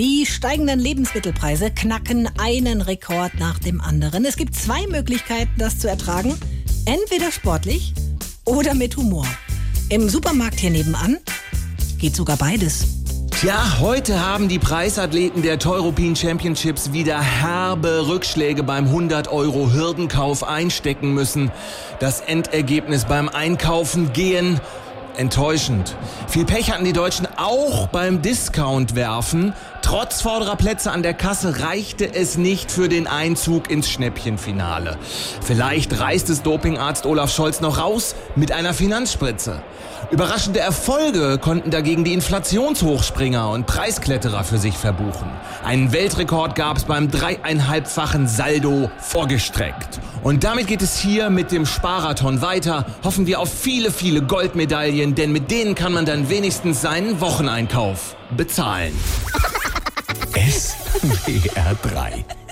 Die steigenden Lebensmittelpreise knacken einen Rekord nach dem anderen. Es gibt zwei Möglichkeiten, das zu ertragen. Entweder sportlich oder mit Humor. Im Supermarkt hier nebenan geht sogar beides. Tja, heute haben die Preisathleten der Teuropin Championships wieder herbe Rückschläge beim 100 Euro Hürdenkauf einstecken müssen. Das Endergebnis beim Einkaufen gehen enttäuschend. Viel Pech hatten die Deutschen auch beim Discount werfen. Trotz vorderer Plätze an der Kasse reichte es nicht für den Einzug ins Schnäppchenfinale. Vielleicht reißt es Dopingarzt Olaf Scholz noch raus mit einer Finanzspritze. Überraschende Erfolge konnten dagegen die Inflationshochspringer und Preiskletterer für sich verbuchen. Einen Weltrekord gab es beim dreieinhalbfachen Saldo vorgestreckt. Und damit geht es hier mit dem Sparathon weiter. Hoffen wir auf viele, viele Goldmedaillen, denn mit denen kann man dann wenigstens seinen Wocheneinkauf bezahlen. SWR 3